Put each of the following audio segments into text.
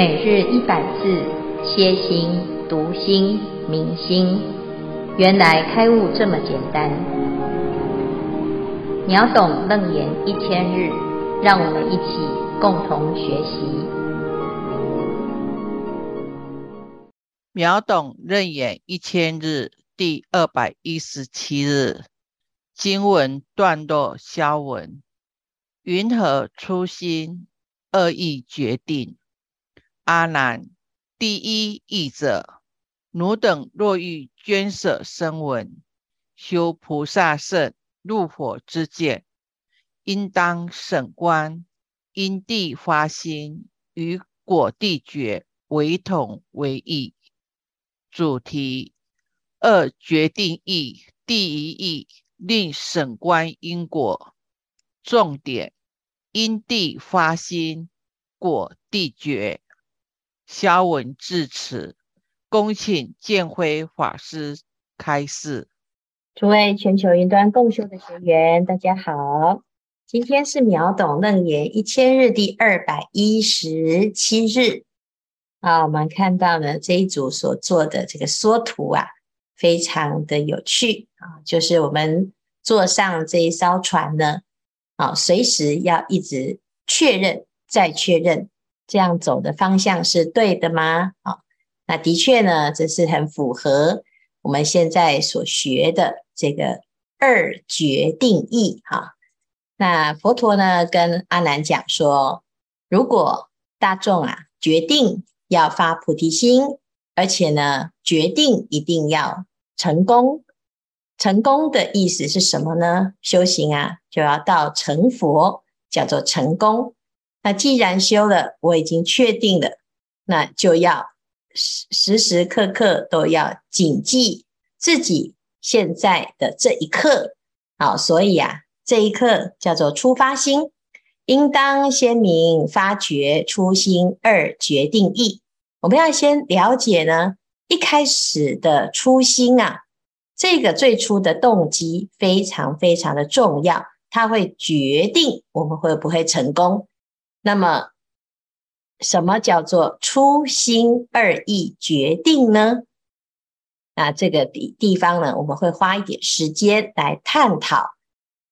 每日一百字，歇心、读心、明心，原来开悟这么简单。秒懂楞严一千日，让我们一起共同学习。秒懂楞严一千日第二百一十七日经文段落消文：云何初心恶意决定？阿难，第一义者，汝等若欲捐舍声闻，修菩萨圣入火之见，应当审观，因地发心，与果地觉为同为异。主题：二决定义，第一义令审观因果。重点：因地发心，果地觉。消文至此，恭请建辉法师开示。诸位全球云端共修的学员，大家好，今天是秒懂楞严一千日第二百一十七日。啊，我们看到呢这一组所做的这个缩图啊，非常的有趣啊，就是我们坐上这一艘船呢，啊，随时要一直确认再确认。这样走的方向是对的吗？啊，那的确呢，这是很符合我们现在所学的这个二决定义哈。那佛陀呢跟阿难讲说，如果大众啊决定要发菩提心，而且呢决定一定要成功，成功的意思是什么呢？修行啊就要到成佛，叫做成功那既然修了，我已经确定了，那就要时时刻刻都要谨记自己现在的这一刻。好，所以啊，这一刻叫做出发心，应当先明发觉初心二决定义。我们要先了解呢，一开始的初心啊，这个最初的动机非常非常的重要，它会决定我们会不会成功。那么，什么叫做初心二意决定呢？那这个地地方呢，我们会花一点时间来探讨。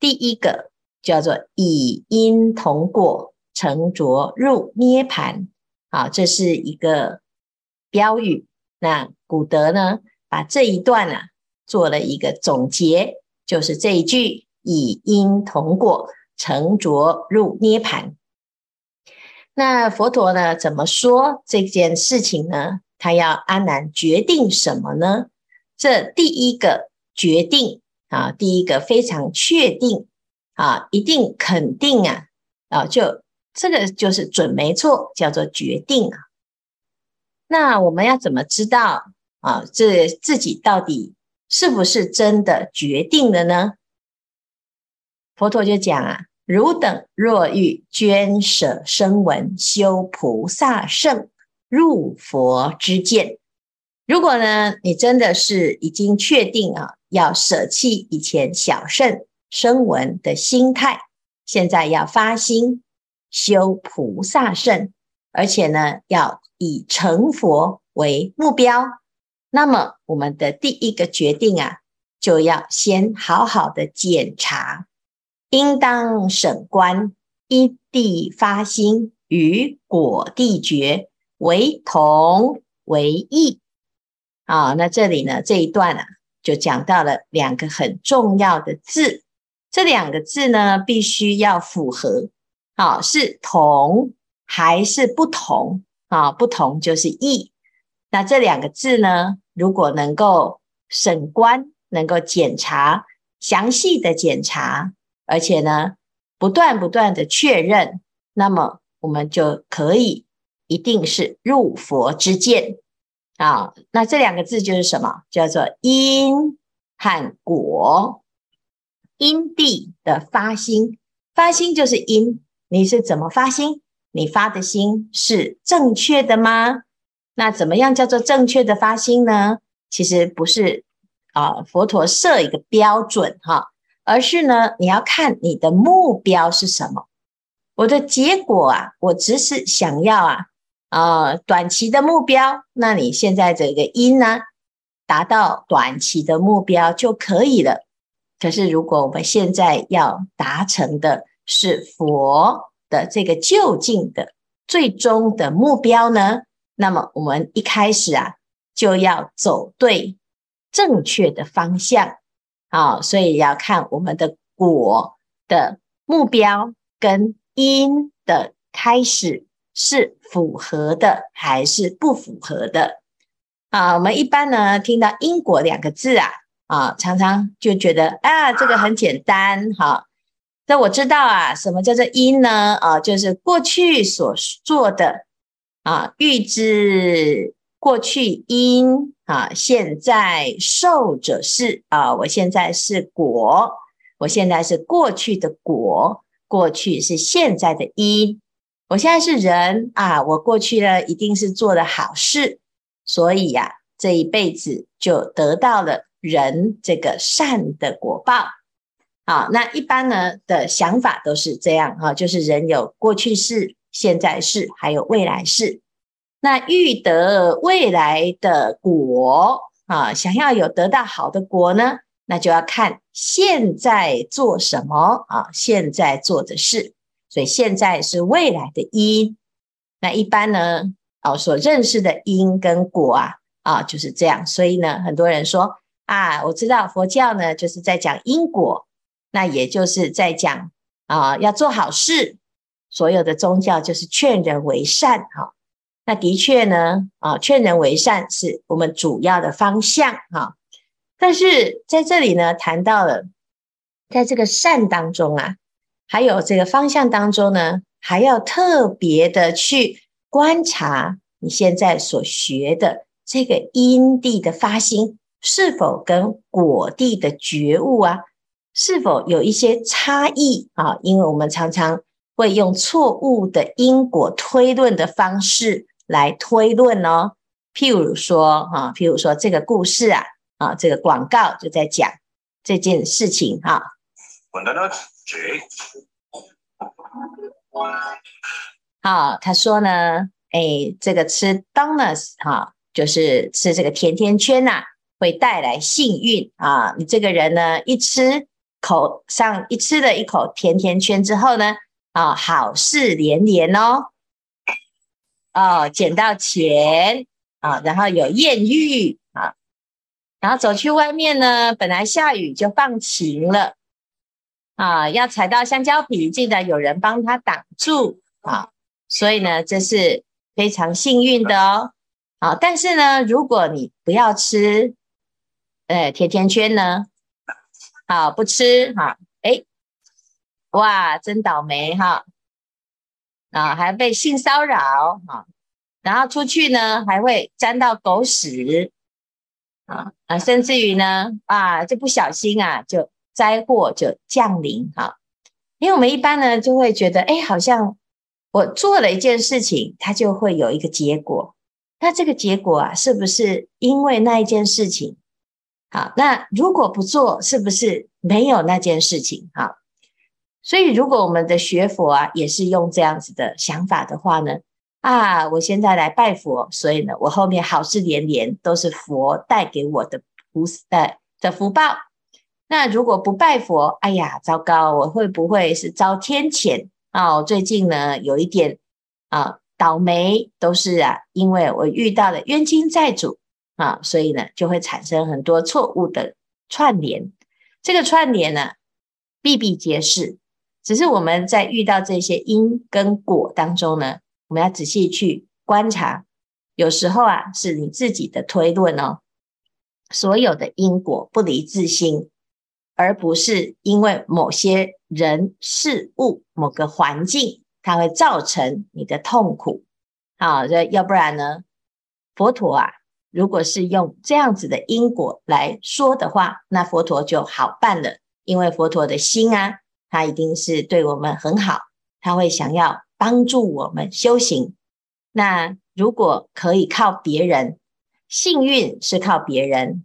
第一个叫做以因同果，成着入涅槃。好，这是一个标语。那古德呢，把这一段啊做了一个总结，就是这一句：以因同果，成着入涅槃。那佛陀呢？怎么说这件事情呢？他要阿难决定什么呢？这第一个决定啊，第一个非常确定啊，一定肯定啊啊，就这个就是准没错，叫做决定啊。那我们要怎么知道啊？这自己到底是不是真的决定了呢？佛陀就讲啊。汝等若欲捐舍声闻，修菩萨圣入佛之见。如果呢，你真的是已经确定啊，要舍弃以前小圣声闻的心态，现在要发心修菩萨圣，而且呢，要以成佛为目标，那么我们的第一个决定啊，就要先好好的检查。应当审观，因地发心，与果地觉为同为异。啊，那这里呢，这一段啊，就讲到了两个很重要的字。这两个字呢，必须要符合。啊，是同还是不同？啊，不同就是异。那这两个字呢，如果能够审观，能够检查，详细的检查。而且呢，不断不断的确认，那么我们就可以一定是入佛之见啊。那这两个字就是什么？叫做因和果。因地的发心，发心就是因。你是怎么发心？你发的心是正确的吗？那怎么样叫做正确的发心呢？其实不是啊，佛陀设一个标准哈。而是呢，你要看你的目标是什么。我的结果啊，我只是想要啊，啊、呃，短期的目标，那你现在这个因呢，达到短期的目标就可以了。可是如果我们现在要达成的是佛的这个究竟的最终的目标呢，那么我们一开始啊，就要走对正确的方向啊，所以要看我们的果的目标跟因的开始。是符合的还是不符合的啊？我们一般呢听到因果两个字啊啊，常常就觉得啊，这个很简单哈。那、我知道啊，什么叫做因呢？啊，就是过去所做的啊，预知过去因啊，现在受者是啊，我现在是果，我现在是过去的果，过去是现在的因。我现在是人啊，我过去呢一定是做的好事，所以呀、这一辈子就得到了人这个善的果报。好，那一般呢的想法都是这样哈，就是人有过去世、现在世，还有未来世。那欲得未来的果啊，想要有得到好的果呢，那就要看现在做什么啊，现在做的事。所以现在是未来的因，那一般呢，哦，所认识的因跟果啊，啊，就是这样。所以呢，很多人说啊，我知道佛教呢，就是在讲因果，那也就是在讲啊，要做好事。所有的宗教就是劝人为善，哈。那的确呢，啊，劝人为善是我们主要的方向，哈。但是在这里呢，谈到了在这个善当中啊。还有这个方向当中呢，还要特别的去观察你现在所学的这个因地的发心，是否跟果地的觉悟啊，是否有一些差异啊？因为我们常常会用错误的因果推论的方式来推论哦。譬如说啊，譬如说这个故事啊，啊，这个广告就在讲这件事情哈。好，他说呢，哎，这个吃 donuts 哈，就是吃这个甜甜圈呐、啊，会带来幸运啊。你这个人呢，一吃口上一吃了一口甜甜圈之后呢，啊，好事连连哦，哦，捡到钱啊，然后有艳遇啊，然后走去外面呢，本来下雨就放晴了。啊，要踩到香蕉皮，记得有人帮他挡住啊，所以呢，这是非常幸运的哦。啊，但是呢，如果你不要吃，呃，甜甜圈呢，好不吃哈，哎，哇，真倒霉哈，啊，还被性骚扰哈，然后出去呢还会沾到狗屎，啊啊，甚至于呢，啊，这不小心啊就。灾祸就降临哈，因为我们一般呢就会觉得，哎，好像我做了一件事情，它就会有一个结果。那这个结果啊，是不是因为那一件事情？好，那如果不做，是不是没有那件事情？好，所以如果我们的学佛啊，也是用这样子的想法的话呢，啊，我现在来拜佛，所以呢，我后面好事连连，都是佛带给我的菩萨的福报。那如果不拜佛，哎呀，糟糕！我会不会是遭天谴啊？我最近呢有一点啊倒霉，都是啊，因为我遇到了冤亲债主啊，所以呢就会产生很多错误的串联。这个串联呢，比比皆是。只是我们在遇到这些因跟果当中呢，我们要仔细去观察。有时候啊，是你自己的推论哦。所有的因果不离自心。而不是因为某些人事物、某个环境，它会造成你的痛苦。好，这要不然呢？佛陀啊，如果是用这样子的因果来说的话，那佛陀就好办了。因为佛陀的心啊，他一定是对我们很好，他会想要帮助我们修行。那如果可以靠别人，幸运是靠别人，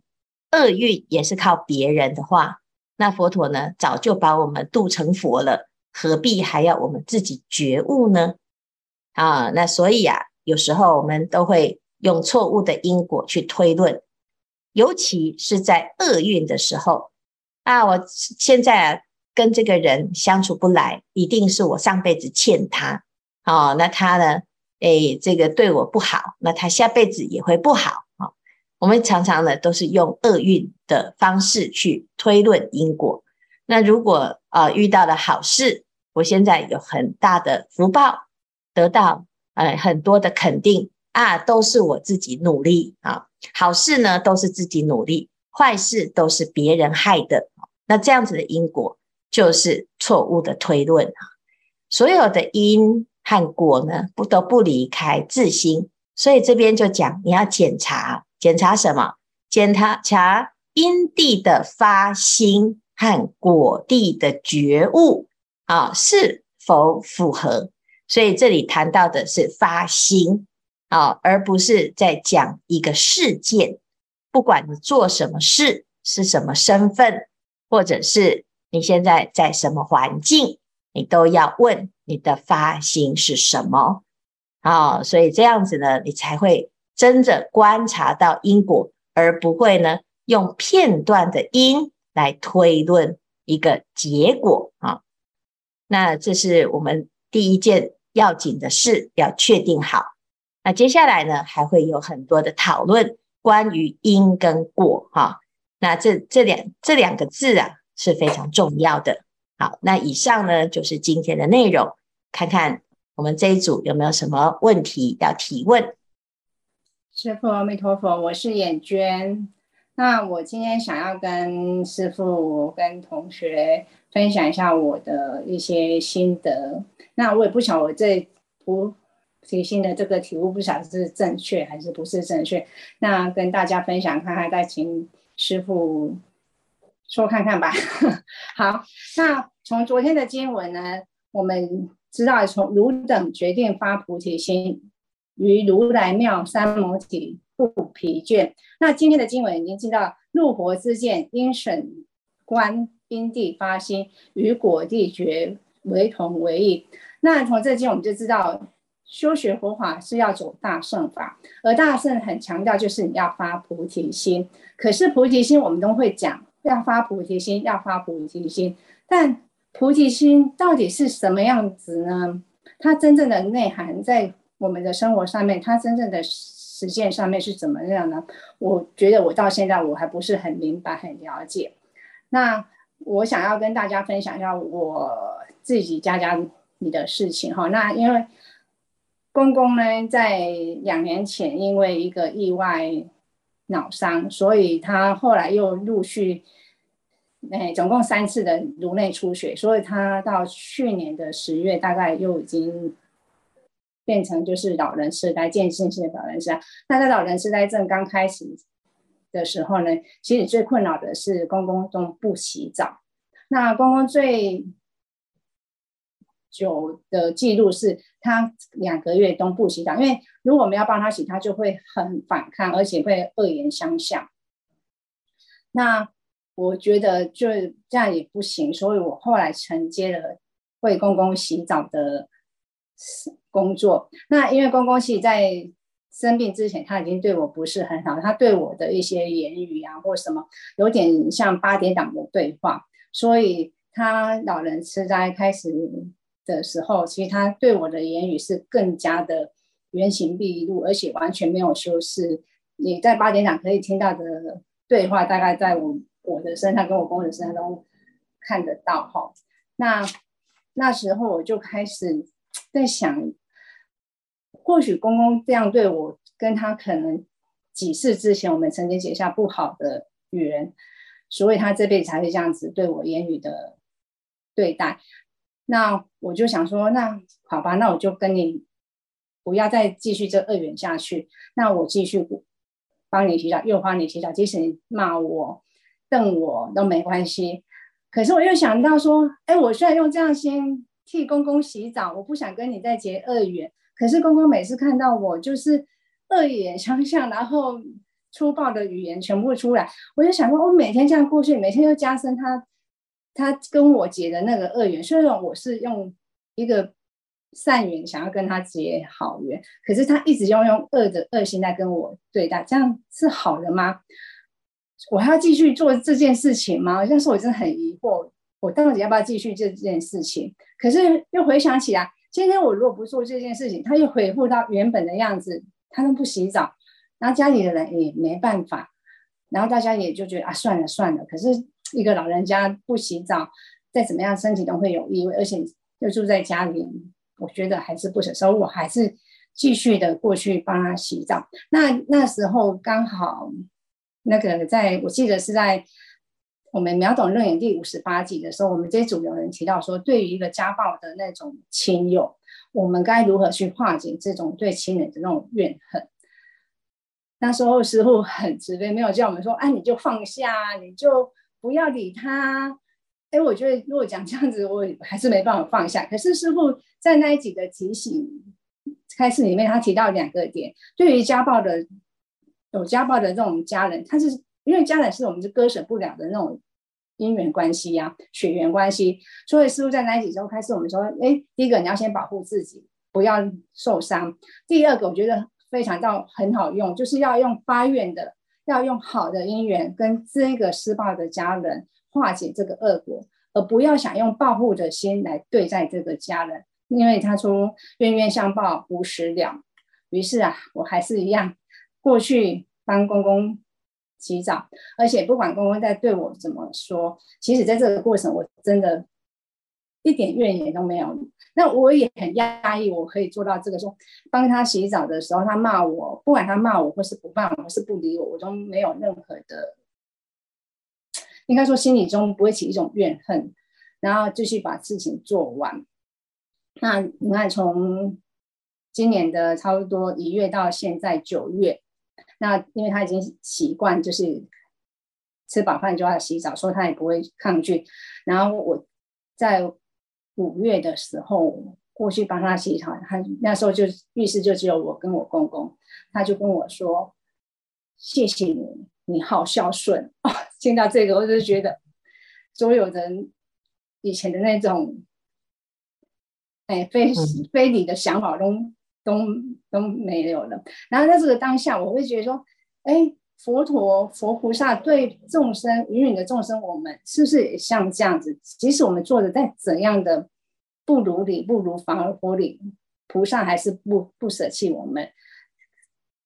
厄运也是靠别人的话。那佛陀呢，早就把我们度成佛了，何必还要我们自己觉悟呢？啊，那所以啊，有时候我们都会用错误的因果去推论，尤其是在厄运的时候啊，我现在跟这个人相处不来，一定是我上辈子欠他哦，那他呢，诶，这个对我不好，那他下辈子也会不好啊。我们常常呢都是用厄运的方式去推论因果。那如果啊、遇到了好事，我现在有很大的福报，得到呃很多的肯定啊，都是我自己努力啊。好事呢都是自己努力，坏事都是别人害的。那这样子的因果就是错误的推论啊。所有的因和果呢，不都不离开自心，所以这边就讲你要检查，检查什么？检查查因地的发心和果地的觉悟。啊，是否符合？所以这里谈到的是发心啊，而不是在讲一个事件。不管你做什么事，是什么身份，或者是你现在在什么环境，你都要问你的发心是什么啊。所以这样子呢，你才会真正观察到因果，而不会呢用片段的因来推论一个结果啊。那这是我们第一件要紧的事，要确定好。那接下来呢，还会有很多的讨论关于因跟果哈。那这这两这两个字啊是非常重要的。好，那以上呢就是今天的内容，看看我们这一组有没有什么问题要提问。师父阿弥陀佛，我是眼娟。那我今天想要跟师父跟同学。分享一下我的一些心得。那我也不晓我这不提心的这个体悟，不晓得是正确还是不是正确。那跟大家分享看看，再请师父说看看吧。好，那从昨天的经文呢，我们知道从汝等决定发菩提心，于如来庙三摩地不疲倦。那今天的经文已经知道，入佛之见应审观。因地发心，与果地觉为同为异。那从这经我们就知道，修学佛法是要走大乘法，而大乘很强调就是你要发菩提心。可是菩提心我们都会讲，要发菩提心，要发菩提心。但菩提心到底是什么样子呢？它真正的内涵在我们的生活上面，它真正的实践上面是怎么样呢？我觉得我到现在我还不是很明白、很了解。那。我想要跟大家分享一下我自己家家里的事情哈。那因为公公呢，在两年前因为一个意外脑伤，所以他后来又陆续，哎，总共三次的颅内出血，所以他到去年的十月，大概又已经变成就是老人痴呆，渐进性的老人痴呆。那在老人痴呆症刚开始。的时候呢，其实最困扰的是公公都不洗澡。那公公最久的记录是他两个月都不洗澡，因为如果我们要帮他洗，他就会很反抗，而且会恶言相向。那我觉得就这样也不行，所以我后来承接了为公公洗澡的工作。那因为公公其实在生病之前，他已经对我不是很好。他对我的一些言语啊，或什么，有点像八点档的对话。所以他老人痴呆开始的时候，其实他对我的言语是更加的原形毕露，而且完全没有修饰。你在八点档可以听到的对话，大概在我我的身上跟我公公的身上都看得到哈。那那时候我就开始在想。或许公公这样对我，跟他可能几世之前我们曾经结下不好的缘，所以他这辈子才会这样子对我言语的对待。那我就想说，那好吧，那我就跟你不要再继续这恶缘下去。那我继续帮你洗澡，又帮你洗澡，即使你骂我、瞪我都没关系。可是我又想到说，哎，我虽然用这样先替公公洗澡，我不想跟你再结恶缘。可是公公每次看到我，就是恶言相向，然后粗暴的语言全部出来，我就想说，我每天这样过去，每天又加深他他跟我结的那个恶缘。虽然我是用一个善缘，想要跟他结好缘，可是他一直要用恶的恶心来跟我对待，这样是好的吗？我还要继续做这件事情吗？但是我真的很疑惑，我到底要不要继续这件事情？可是又回想起来，今天我如果不做这件事情，他又恢复到原本的样子，他都不洗澡，然后家里的人也没办法，然后大家也就觉得啊，算了算了。可是一个老人家不洗澡，再怎么样身体都会有异味，而且又住在家里，我觉得还是不舍，所以我还是继续的过去帮他洗澡。那那时候刚好那个在我记得是在。我们秒懂论演第五十八集的时候，我们这组有人提到说，对于一个家暴的那种亲友，我们该如何去化解这种对亲人的那种怨恨？那时候师傅很慈悲，没有叫我们说，哎，你就放下，你就不要理他。哎，我觉得如果讲这样子，我还是没办法放下。可是师傅在那一集的提醒开始里面，他提到两个点，对于家暴的有家暴的这种家人，他是。因为家人是我们是割舍不了的那种姻缘关系呀、啊，血缘关系。所以师傅在那几周开始，我们说，哎，第一个你要先保护自己，不要受伤。第二个我觉得非常到很好用，就是要用发愿的，要用好的因缘跟这个施暴的家人化解这个恶果，而不要想用报复的心来对待这个家人，因为他说冤冤相报无时了。于是啊，我还是一样过去帮公公。洗澡，而且不管公公在对我怎么说，其实在这个过程，我真的一点怨言都没有。那我也很压抑，我可以做到这个说，帮他洗澡的时候，他骂我，不管他骂我或是不骂我，或是不理我，我都没有任何的，应该说心里中不会起一种怨恨，然后继续把事情做完。那你看，从今年的差不多一月到现在九月。那因为他已经习惯，就是吃饱饭就要洗澡，所以他也不会抗拒。然后我在五月的时候过去帮他洗澡，他那时候就浴室就只有我跟我公公，他就跟我说：“谢谢你，你好孝顺。”哦，听到这个，我就觉得所有人以前的那种哎非非礼的想法都。都都没有了。然后在这个当下，我会觉得说，哎，佛陀、佛菩萨对众生、芸芸的众生，我们是不是也像这样子？即使我们做的再怎样的不如理、不如法而佛理，菩萨还是不不舍弃我们，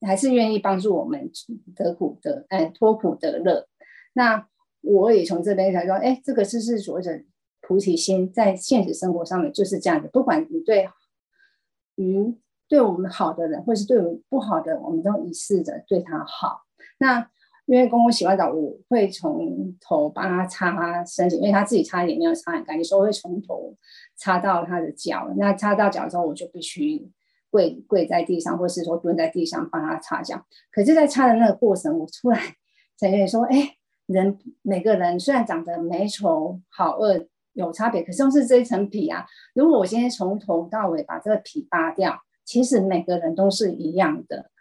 还是愿意帮助我们得苦得哎脱苦得乐。那我也从这边才说，哎，这个是是所谓的菩提心，在现实生活上面就是这样的。不管你对于对我们好的人，或是对我们不好的，我们都一试着对他好。那因为公公洗完澡，我会从头帮他擦身体，因为他自己擦也没有擦很干净，所以我会从头擦到他的脚。那擦到脚之后，我就必须跪跪在地上，或是说蹲在地上帮他擦脚。可是，在擦的那个过程，我突然才觉得说，哎，人每个人虽然长得美丑好恶有差别，可是都是这一层皮啊。如果我今天从头到尾把这个皮扒掉，其实每个人都是一样的，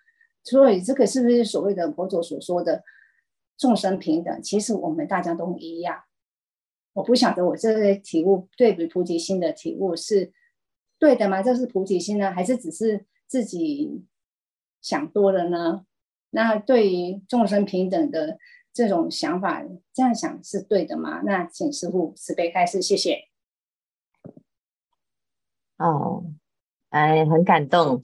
所以这个是不是所谓的佛陀所说的众生平等？其实我们大家都一样。我不晓得我这个体悟对比菩提心的体悟是对的吗？这是菩提心呢，还是只是自己想多了呢？那对于众生平等的这种想法，这样想是对的吗？那请师父慈悲开示，谢谢。哦。哎，很感动。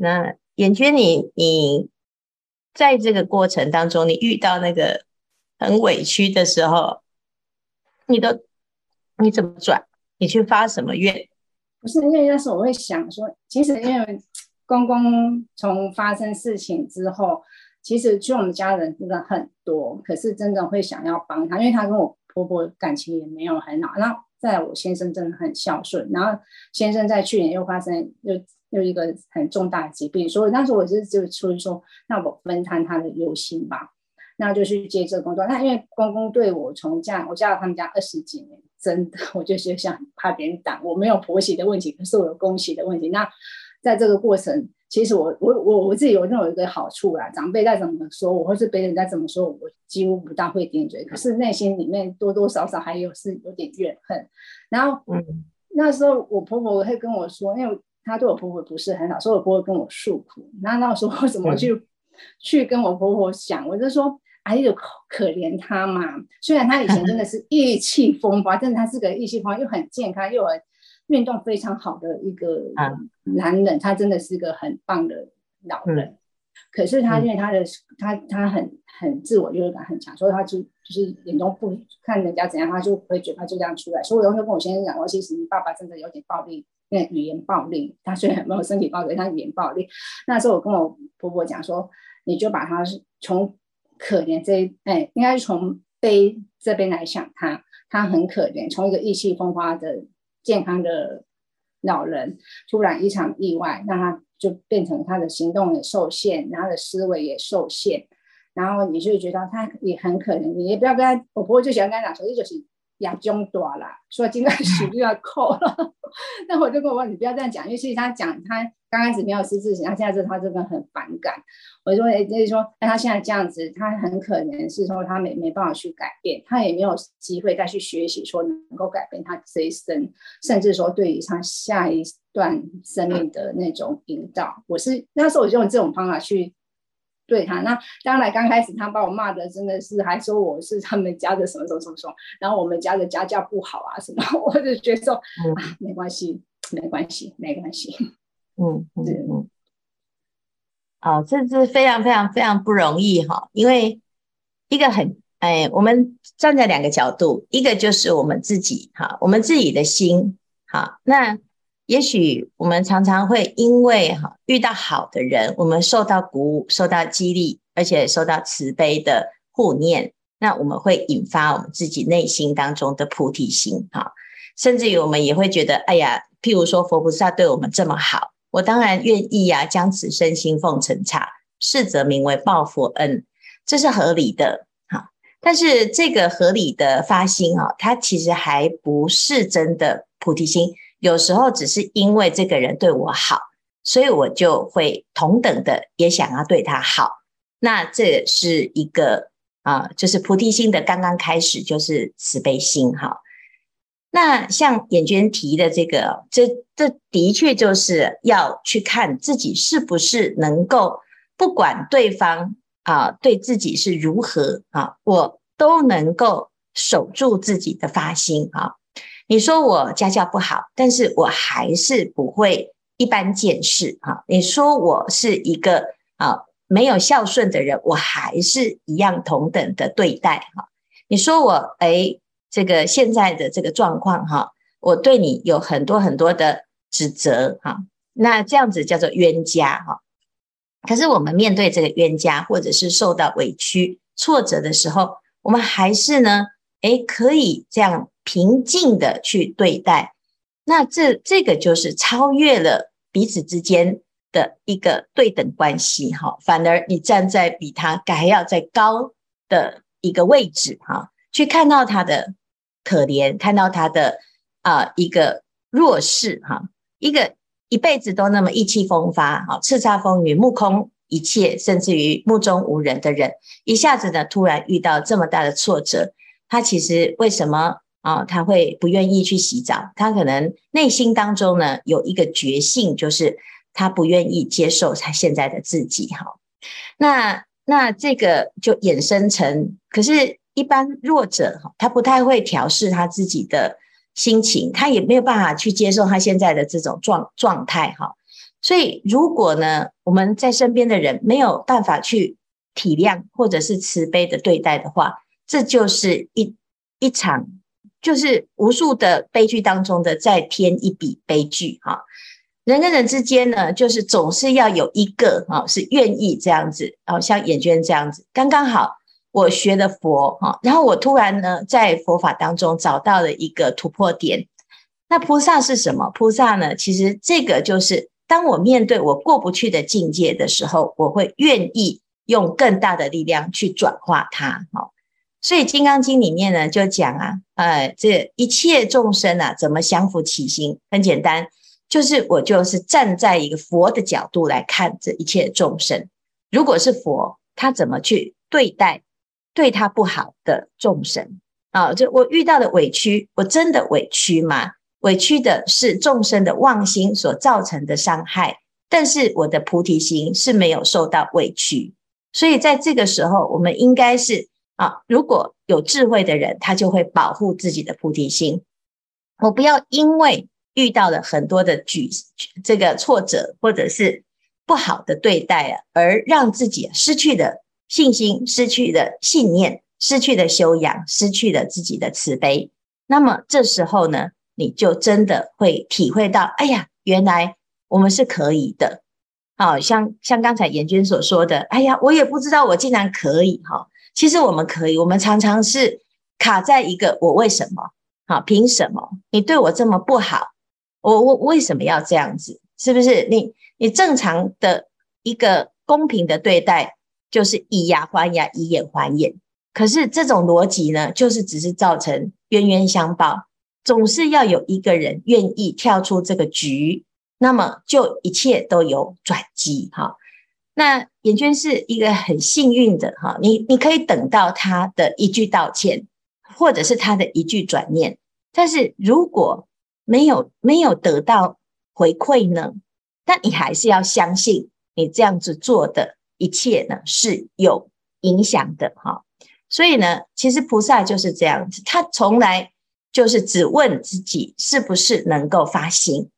那眼娟，你你在这个过程当中，你遇到那个很委屈的时候，你都你怎么转？你去发什么愿？不是，因为那时候我会想说，其实因为公公从发生事情之后，其实去我们家人真的很多，可是真的会想要帮他，因为他跟我。婆婆感情也没有很好，然后在我先生真的很孝顺，然后先生在去年又发生又又一个很重大的疾病，所以那时候我是就出于说，那我分摊他的忧心吧，那就去接这个工作。那因为公公对我从嫁我嫁到他们家二十几年，真的我就是想怕别人挡，我没有婆媳的问题，可是我有公媳的问题。那在这个过程，其实我我我我自己有那种一个好处啦，长辈再怎么说我，或是别人再怎么说我，我几乎不大会顶嘴，可是内心里面多多少少还有是有点怨恨。然后，嗯，那时候我婆婆会跟我说，因为她对我婆婆不是很好，所以我婆婆跟我诉苦。那那时候我怎么去、嗯、去跟我婆婆讲？我就说，哎呦，可怜她嘛。虽然她以前真的是 意气风发，但是她是个意气风发又很健康又很。运动非常好的一个男人，他真的是个很棒的老人。可是他因为他的他他很很自我优越感很强，所以他就就是眼中不看人家怎样，他就会嘴巴就这样出来。所以我有时候跟我先生讲，我其实你爸爸真的有点暴力，那语言暴力。他虽然没有身体暴力，他语言暴力。那时候我跟我婆婆讲说，你就把他从可怜这哎，应该是从悲这边来想他，他很可怜，从一个意气风发的。健康的老人突然一场意外，那他就变成他的行动也受限，然后他的思维也受限，然后你就觉得他也很可怜，你也不要跟他，我婆婆就喜欢跟他讲说，这就是。亚中短了，所以今天数就要扣了。那我就跟我，你不要这样讲，因为其实他讲他刚开始没有失智，他现在是他真的很反感。我就说，哎，就是说，那他现在这样子，他很可能是说他没没办法去改变，他也没有机会再去学习，说能够改变他这一生，甚至说对于他下一段生命的那种引导。我是那时候我就用这种方法去。对他，那当然刚开始他把我骂的真的是，还说我是他们家的什么什么什么什么，然后我们家的家教不好啊什么，我就觉得说、嗯、啊，没关系，没关系，没关系，嗯嗯嗯，好、哦，这是非常非常非常不容易哈，因为一个很哎，我们站在两个角度，一个就是我们自己哈，我们自己的心好，那。也许我们常常会因为哈遇到好的人，我们受到鼓舞、受到激励，而且受到慈悲的护念，那我们会引发我们自己内心当中的菩提心哈。甚至于我们也会觉得，哎呀，譬如说佛菩萨对我们这么好，我当然愿意呀，将此身心奉成刹，是则名为报佛恩，这是合理的哈。但是这个合理的发心啊，它其实还不是真的菩提心。有时候只是因为这个人对我好，所以我就会同等的也想要对他好。那这是一个啊，就是菩提心的刚刚开始，就是慈悲心哈。那像眼娟提的这个，这这的确就是要去看自己是不是能够，不管对方啊对自己是如何啊，我都能够守住自己的发心啊。你说我家教不好，但是我还是不会一般见识哈。你说我是一个啊没有孝顺的人，我还是一样同等的对待哈。你说我诶这个现在的这个状况哈，我对你有很多很多的指责哈，那这样子叫做冤家哈。可是我们面对这个冤家，或者是受到委屈挫折的时候，我们还是呢诶可以这样。平静的去对待，那这这个就是超越了彼此之间的一个对等关系哈，反而你站在比他还要再高的一个位置哈，去看到他的可怜，看到他的啊、一个弱势哈，一个一辈子都那么意气风发哈，叱咤风云，目空一切，甚至于目中无人的人，一下子呢突然遇到这么大的挫折，他其实为什么？啊，他会不愿意去洗澡，他可能内心当中呢有一个觉性，就是他不愿意接受他现在的自己。哈，那那这个就衍生成，可是，一般弱者哈，他不太会调试他自己的心情，他也没有办法去接受他现在的这种状状态。哈，所以如果呢，我们在身边的人没有办法去体谅或者是慈悲的对待的话，这就是一一场。就是无数的悲剧当中的再添一笔悲剧哈，人跟人之间呢，就是总是要有一个哈是愿意这样子哦，像眼娟这样子，刚刚好我学的佛哈，然后我突然呢在佛法当中找到了一个突破点。那菩萨是什么？菩萨呢？其实这个就是当我面对我过不去的境界的时候，我会愿意用更大的力量去转化它哈。所以《金刚经》里面呢，就讲啊，呃，这一切众生啊，怎么降伏其心？很简单，就是我就是站在一个佛的角度来看这一切众生。如果是佛，他怎么去对待对他不好的众生啊？就我遇到的委屈，我真的委屈吗？委屈的是众生的妄心所造成的伤害，但是我的菩提心是没有受到委屈。所以在这个时候，我们应该是啊，如果有智慧的人，他就会保护自己的菩提心。我不要因为遇到了很多的举这个挫折，或者是不好的对待啊，而让自己失去了信心，失去了信念，失去了修养，失去了自己的慈悲。那么这时候呢，你就真的会体会到，哎呀，原来我们是可以的。好像像刚才严娟所说的，哎呀，我也不知道我竟然可以哈。其实我们可以，我们常常是卡在一个我为什么？好，凭什么你对我这么不好？我我为什么要这样子？是不是你你正常的一个公平的对待，就是以牙还牙，以眼还眼。可是这种逻辑呢，就是只是造成冤冤相报，总是要有一个人愿意跳出这个局，那么就一切都有转机哈。那颜娟是一个很幸运的哈，你你可以等到他的一句道歉，或者是他的一句转念，但是如果没有没有得到回馈呢？但你还是要相信，你这样子做的一切呢是有影响的哈。所以呢，其实菩萨就是这样子，他从来就是只问自己是不是能够发心，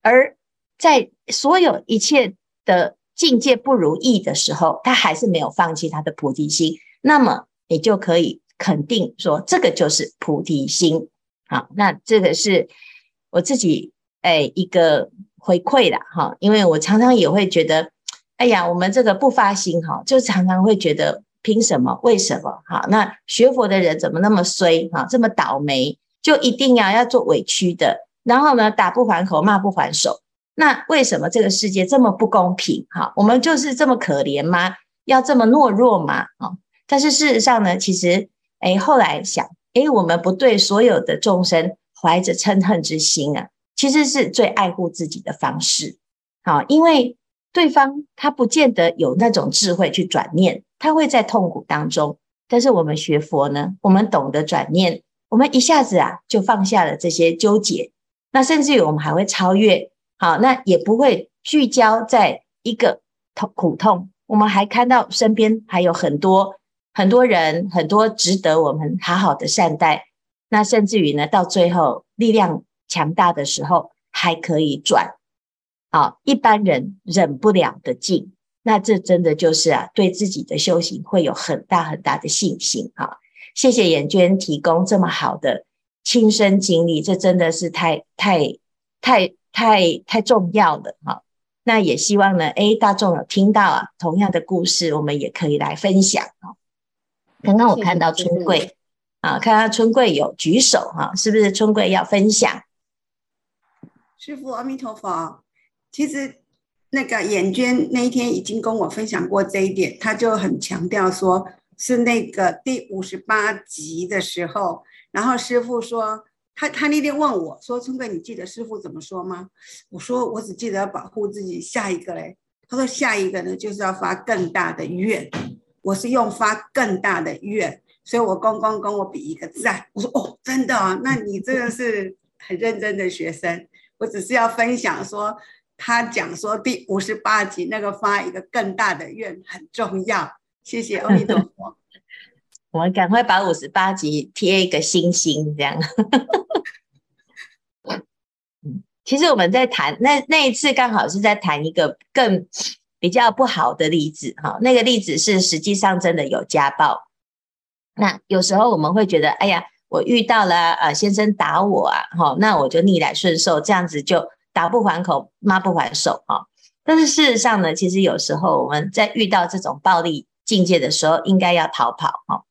而在所有一切的境界不如意的时候，他还是没有放弃他的菩提心。那么你就可以肯定说，这个就是菩提心。好，那这个是。我自己哎，一个回馈啦哈，因为我常常也会觉得，哎呀，我们这个不发心哈，就常常会觉得凭什么？为什么？哈，那学佛的人怎么那么衰哈，这么倒霉，就一定要要做委屈的，然后呢，打不还口，骂不还手，那为什么这个世界这么不公平？哈，我们就是这么可怜吗？要这么懦弱吗？啊，但是事实上呢，其实哎，后来想，哎，我们不对所有的众生。怀着嗔恨之心啊，其实是最爱护自己的方式。好，因为对方他不见得有那种智慧去转念，他会在痛苦当中。但是我们学佛呢，我们懂得转念，我们一下子啊就放下了这些纠结。那甚至于我们还会超越。好，那也不会聚焦在一个痛苦痛。我们还看到身边还有很多很多人，很多值得我们好好的善待。那甚至于呢，到最后力量强大的时候，还可以转，啊，一般人忍不了的劲。那这真的就是啊，对自己的修行会有很大很大的信心啊。谢谢颜娟提供这么好的亲身经历，这真的是太太太太太重要了哈。那也希望呢，哎，大众有听到啊，同样的故事，我们也可以来分享啊。刚刚我看到春贵。啊，看到春贵有举手哈，是不是春贵要分享？师傅阿弥陀佛。其实那个颜娟那一天已经跟我分享过这一点，他就很强调说，是那个第五十八集的时候，然后师傅说，他他那天问我说，春哥你记得师傅怎么说吗？我说我只记得要保护自己，下一个嘞？他说下一个呢，就是要发更大的愿。我是用发更大的愿。所以我公公跟我比一个赞，我说哦，真的啊，那你这个是很认真的学生。我只是要分享说，他讲说第五十八集那个发一个更大的愿很重要。谢谢阿弥陀佛。我们赶快把五十八集贴一个星星，这样。嗯，其实我们在谈那那一次，刚好是在谈一个更比较不好的例子哈。那个例子是实际上真的有家暴。那有时候我们会觉得，哎呀，我遇到了呃先生打我啊，哈，那我就逆来顺受，这样子就打不还口，骂不还手哈。但是事实上呢，其实有时候我们在遇到这种暴力境界的时候，应该要逃跑哈，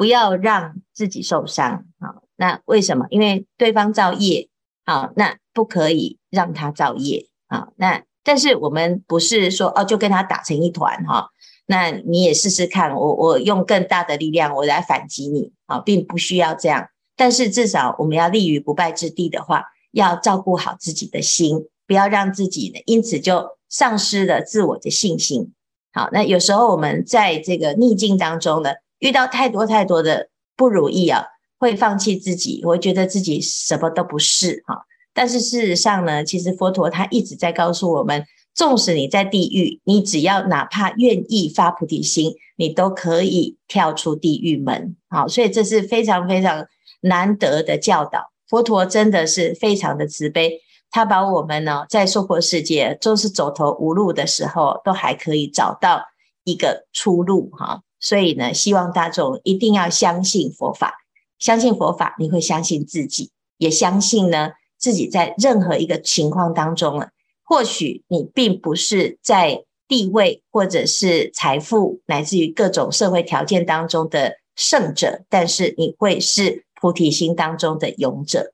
不要让自己受伤啊。那为什么？因为对方造业好，那不可以让他造业啊。那但是我们不是说哦，就跟他打成一团哈。那你也试试看，我我用更大的力量，我来反击你啊，并不需要这样。但是至少我们要立于不败之地的话，要照顾好自己的心，不要让自己呢因此就丧失了自我的信心。好，那有时候我们在这个逆境当中呢，遇到太多太多的不如意啊，会放弃自己，会觉得自己什么都不是哈。但是事实上呢，其实佛陀他一直在告诉我们，纵使你在地狱，你只要哪怕愿意发菩提心，你都可以跳出地狱门。好，所以这是非常非常难得的教导。佛陀真的是非常的慈悲。他把我们呢，在娑婆世界就是走投无路的时候，都还可以找到一个出路哈。所以呢，希望大众一定要相信佛法，相信佛法，你会相信自己，也相信呢自己在任何一个情况当中呢，或许你并不是在地位或者是财富乃至于各种社会条件当中的胜者，但是你会是菩提心当中的勇者。